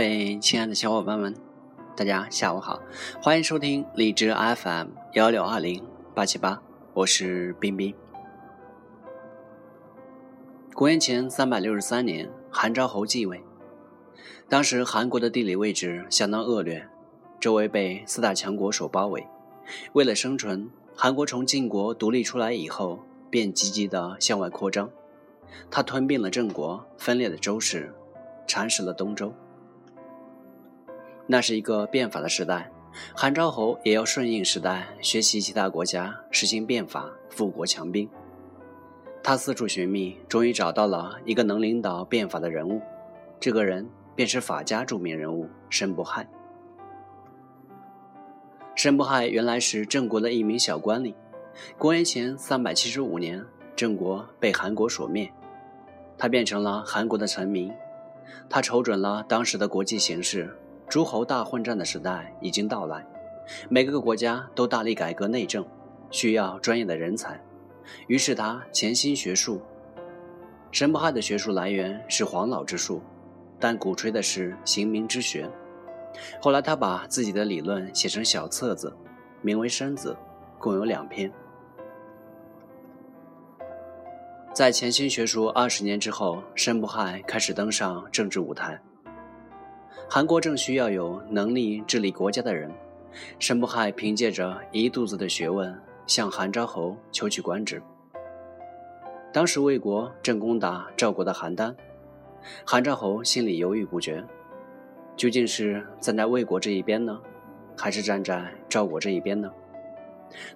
位亲爱的小伙伴们，大家下午好，欢迎收听荔枝 FM 幺六二零八七八，我是冰冰。公元前三百六十三年，韩昭侯继位。当时韩国的地理位置相当恶劣，周围被四大强国所包围。为了生存，韩国从晋国独立出来以后，便积极的向外扩张。他吞并了郑国，分裂了周氏，蚕食了东周。那是一个变法的时代，韩昭侯也要顺应时代，学习其他国家实行变法，富国强兵。他四处寻觅，终于找到了一个能领导变法的人物，这个人便是法家著名人物申不害。申不害原来是郑国的一名小官吏。公元前三百七十五年，郑国被韩国所灭，他变成了韩国的臣民。他瞅准了当时的国际形势。诸侯大混战的时代已经到来，每个国家都大力改革内政，需要专业的人才。于是他潜心学术。申不害的学术来源是黄老之术，但鼓吹的是刑名之学。后来他把自己的理论写成小册子，名为《申子》，共有两篇。在潜心学术二十年之后，申不害开始登上政治舞台。韩国正需要有能力治理国家的人，申不害凭借着一肚子的学问向韩昭侯求取官职。当时魏国正攻打赵国的邯郸，韩昭侯心里犹豫不决，究竟是站在魏国这一边呢，还是站在赵国这一边呢？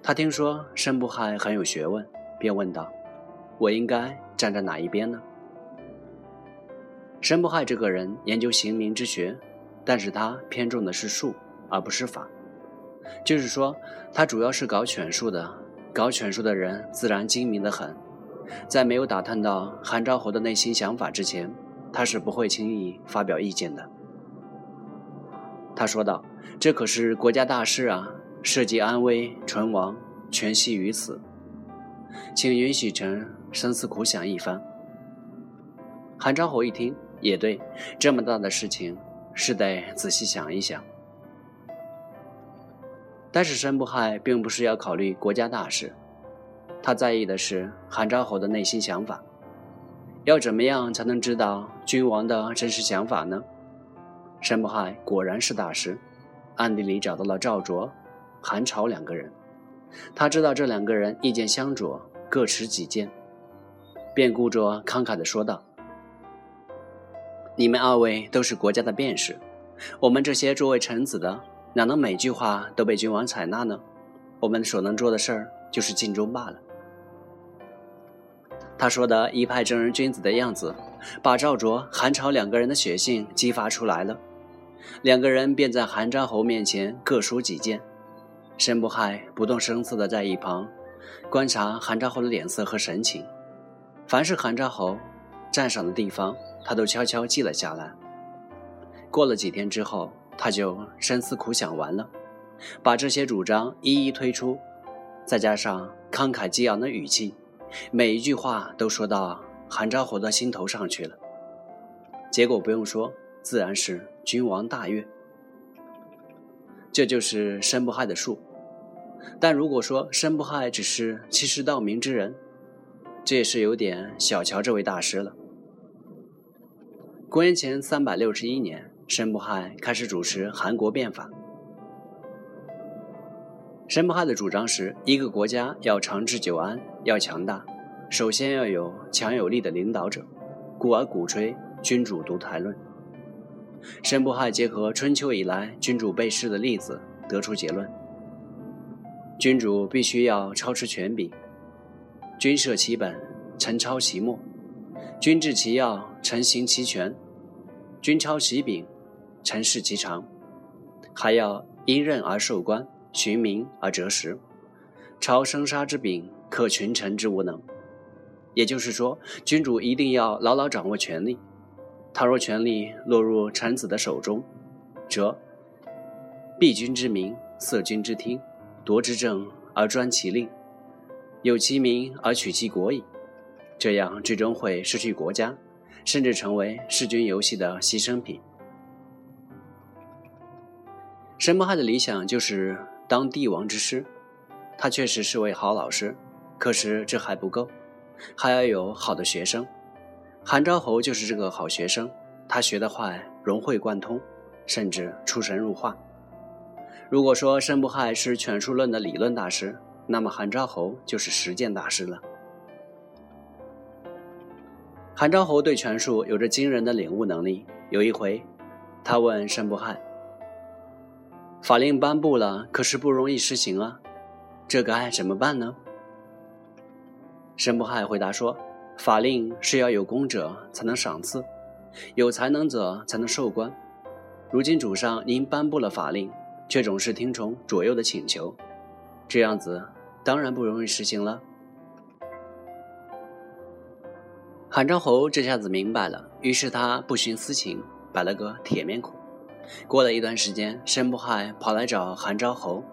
他听说申不害很有学问，便问道：“我应该站在哪一边呢？”申不害这个人研究刑名之学，但是他偏重的是术而不是法，就是说，他主要是搞权术的。搞权术的人自然精明的很，在没有打探到韩昭侯的内心想法之前，他是不会轻易发表意见的。他说道：“这可是国家大事啊，涉及安危存亡全系于此，请允许臣深思苦想一番。”韩昭侯一听。也对，这么大的事情是得仔细想一想。但是申不害并不是要考虑国家大事，他在意的是韩昭侯的内心想法。要怎么样才能知道君王的真实想法呢？申不害果然是大师，暗地里找到了赵卓、韩朝两个人。他知道这两个人意见相左，各持己见，便故作慷慨地说道。你们二位都是国家的便士，我们这些作为臣子的，哪能每句话都被君王采纳呢？我们所能做的事儿就是尽忠罢了。他说的一派正人君子的样子，把赵卓、韩朝两个人的血性激发出来了。两个人便在韩昭侯面前各抒己见，申不害不动声色的在一旁观察韩昭侯的脸色和神情，凡是韩昭侯赞赏的地方。他都悄悄记了下来。过了几天之后，他就深思苦想完了，把这些主张一一推出，再加上慷慨激昂的语气，每一句话都说到韩昭侯的心头上去了。结果不用说，自然是君王大悦。这就是申不害的术。但如果说申不害只是欺世盗名之人，这也是有点小瞧这位大师了。公元前三百六十一年，申不害开始主持韩国变法。申不害的主张是一个国家要长治久安，要强大，首先要有强有力的领导者，故而鼓吹君主独裁论。申不害结合春秋以来君主被弑的例子，得出结论：君主必须要操持权柄，君设其本，臣操其末；君治其要，臣行其权。君超其柄，臣事其长，还要因任而受官，循民而择时。操生杀之柄，克群臣之无能。也就是说，君主一定要牢牢掌握权力。倘若权力落入臣子的手中，则避君之名，塞君之听，夺之政而专其令，有其名而取其国矣。这样最终会失去国家。甚至成为弑君游戏的牺牲品。申不害的理想就是当帝王之师，他确实是位好老师，可是这还不够，还要有好的学生。韩昭侯就是这个好学生，他学得快，融会贯通，甚至出神入化。如果说申不害是权术论的理论大师，那么韩昭侯就是实践大师了。韩昭侯对权术有着惊人的领悟能力。有一回，他问申不害：“法令颁布了，可是不容易实行啊，这个该怎么办呢？”申不害回答说：“法令是要有功者才能赏赐，有才能者才能授官。如今主上您颁布了法令。”却总是听从左右的请求，这样子当然不容易实行了。韩昭侯这下子明白了，于是他不徇私情，摆了个铁面孔。过了一段时间，申不害跑来找韩昭侯，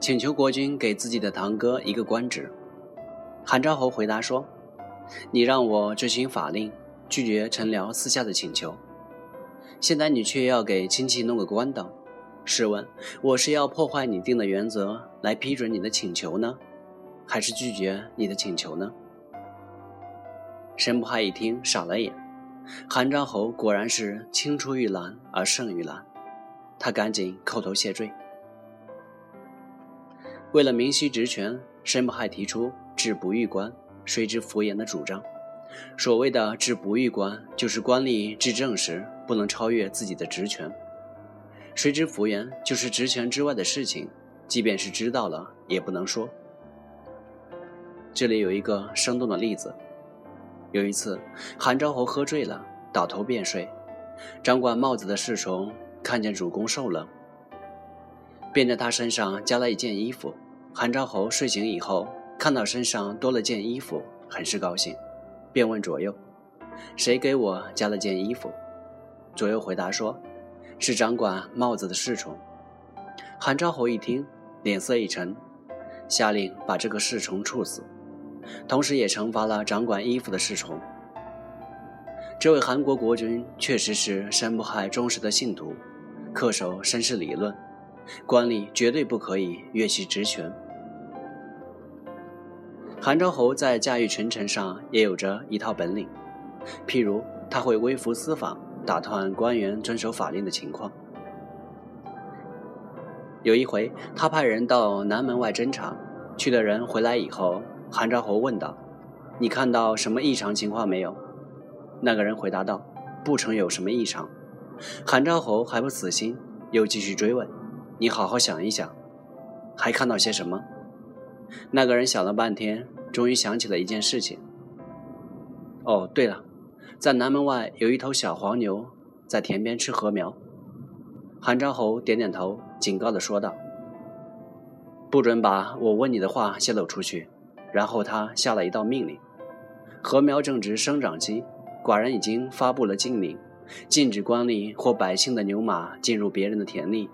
请求国君给自己的堂哥一个官职。韩昭侯回答说：“你让我执行法令，拒绝臣僚私下的请求，现在你却要给亲戚弄个官当。”试问，我是要破坏你定的原则来批准你的请求呢，还是拒绝你的请求呢？申不害一听，傻了眼。韩昭侯果然是青出于蓝而胜于蓝，他赶紧叩头谢罪。为了明晰职权，申不害提出“治不欲官，谁知服言”的主张。所谓的“治不欲官”，就是官吏治政时不能超越自己的职权。谁知福言就是职权之外的事情，即便是知道了，也不能说。这里有一个生动的例子：有一次，韩昭侯喝醉了，倒头便睡。掌管帽子的侍从看见主公受冷，便在他身上加了一件衣服。韩昭侯睡醒以后，看到身上多了件衣服，很是高兴，便问左右：“谁给我加了件衣服？”左右回答说。是掌管帽子的侍从。韩昭侯一听，脸色一沉，下令把这个侍从处死，同时也惩罚了掌管衣服的侍从。这位韩国国君确实是申不害忠实的信徒，恪守绅士理论，官吏绝对不可以越其职权。韩昭侯在驾驭群臣上也有着一套本领，譬如他会微服私访。打探官员遵守法令的情况。有一回，他派人到南门外侦查，去的人回来以后，韩昭侯问道：“你看到什么异常情况没有？”那个人回答道：“不曾有什么异常。”韩昭侯还不死心，又继续追问：“你好好想一想，还看到些什么？”那个人想了半天，终于想起了一件事情。哦，对了。在南门外有一头小黄牛在田边吃禾苗，韩昭侯点点头，警告地说道：“不准把我问你的话泄露出去。”然后他下了一道命令：禾苗正值生长期，寡人已经发布了禁令，禁止官吏或百姓的牛马进入别人的田里。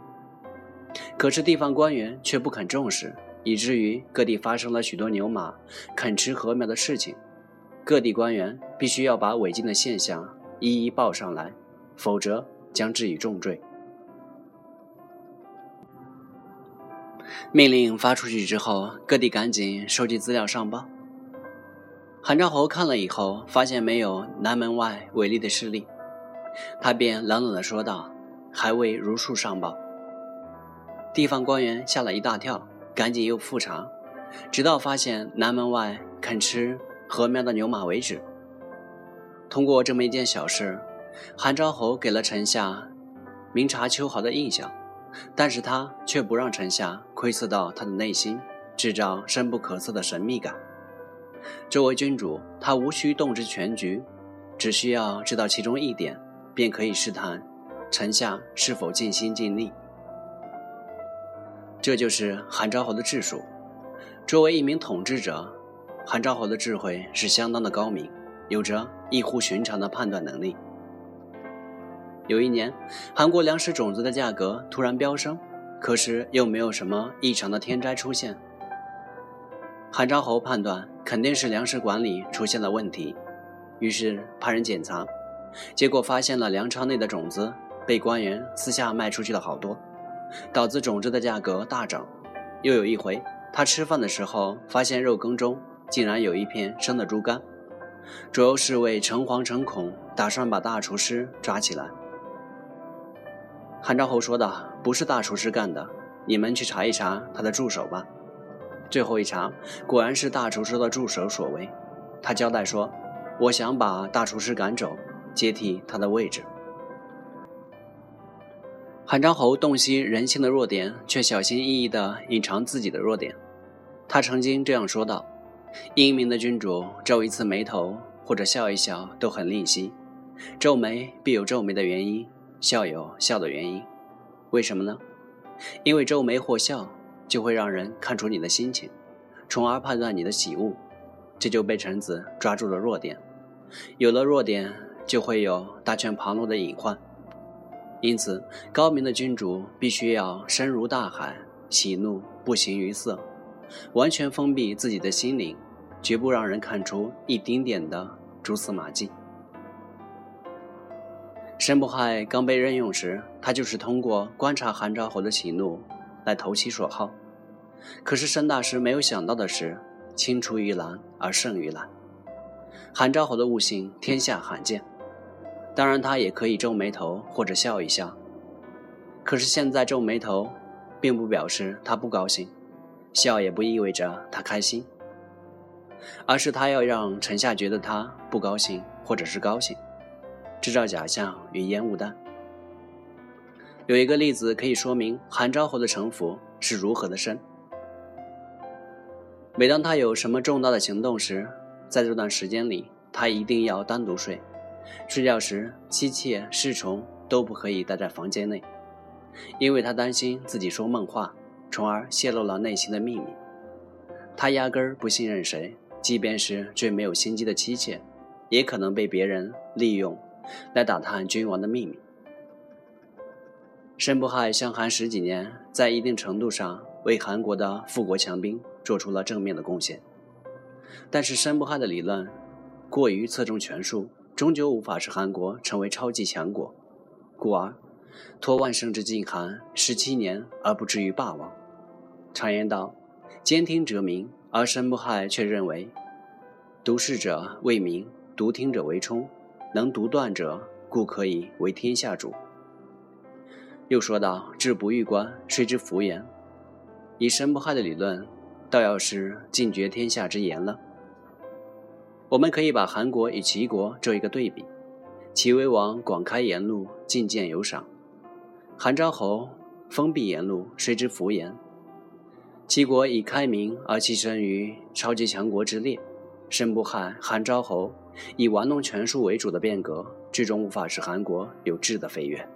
可是地方官员却不肯重视，以至于各地发生了许多牛马啃吃禾苗的事情。各地官员必须要把违禁的现象一一报上来，否则将治以重罪。命令发出去之后，各地赶紧收集资料上报。韩昭侯看了以后，发现没有南门外违例的势力，他便冷冷地说道：“还未如数上报。”地方官员吓了一大跳，赶紧又复查，直到发现南门外肯吃。禾苗的牛马为止。通过这么一件小事，韩昭侯给了臣下明察秋毫的印象，但是他却不让臣下窥测到他的内心，制造深不可测的神秘感。作为君主，他无需洞知全局，只需要知道其中一点，便可以试探臣下是否尽心尽力。这就是韩昭侯的治术。作为一名统治者。韩昭侯的智慧是相当的高明，有着异乎寻常的判断能力。有一年，韩国粮食种子的价格突然飙升，可是又没有什么异常的天灾出现。韩昭侯判断肯定是粮食管理出现了问题，于是派人检查，结果发现了粮仓内的种子被官员私下卖出去了好多，导致种子的价格大涨。又有一回，他吃饭的时候发现肉羹中竟然有一片生的猪肝，左右侍卫诚惶诚恐，打算把大厨师抓起来。韩昭侯说的不是大厨师干的，你们去查一查他的助手吧。最后一查，果然是大厨师的助手所为。他交代说：“我想把大厨师赶走，接替他的位置。”韩昭侯洞悉人性的弱点，却小心翼翼地隐藏自己的弱点。他曾经这样说道：“英明的君主皱一次眉头或者笑一笑都很吝惜，皱眉必有皱眉的原因。”笑有笑的原因，为什么呢？因为皱眉或笑就会让人看出你的心情，从而判断你的喜恶。这就被臣子抓住了弱点，有了弱点就会有大权旁落的隐患。因此，高明的君主必须要深如大海，喜怒不形于色，完全封闭自己的心灵，绝不让人看出一丁点的蛛丝马迹。申不害刚被任用时，他就是通过观察韩昭侯的喜怒来投其所好。可是申大师没有想到的是，青出于蓝而胜于蓝。韩昭侯的悟性天下罕见，当然他也可以皱眉头或者笑一笑。可是现在皱眉头，并不表示他不高兴，笑也不意味着他开心，而是他要让臣下觉得他不高兴或者是高兴。制造假象与烟雾弹。有一个例子可以说明韩昭侯的城府是如何的深。每当他有什么重大的行动时，在这段时间里，他一定要单独睡。睡觉时，妻妾侍从都不可以待在房间内，因为他担心自己说梦话，从而泄露了内心的秘密。他压根儿不信任谁，即便是最没有心机的妻妾，也可能被别人利用。来打探君王的秘密。申不害相韩十几年，在一定程度上为韩国的富国强兵做出了正面的贡献。但是申不害的理论过于侧重权术，终究无法使韩国成为超级强国。故而，托万圣之禁韩十七年而不至于霸王。常言道：“兼听则明。”而申不害却认为：“读事者为明，读听者为冲。”能独断者，故可以为天下主。又说道：“治不欲观，谁之福言？”以申不害的理论，倒要是尽绝天下之言了。我们可以把韩国与齐国做一个对比：齐威王广开言路，进谏有赏；韩昭侯封闭言路，谁之福言？齐国以开明而跻身于超级强国之列，申不害、韩昭侯。以玩弄权术为主的变革，最终无法使韩国有质的飞跃。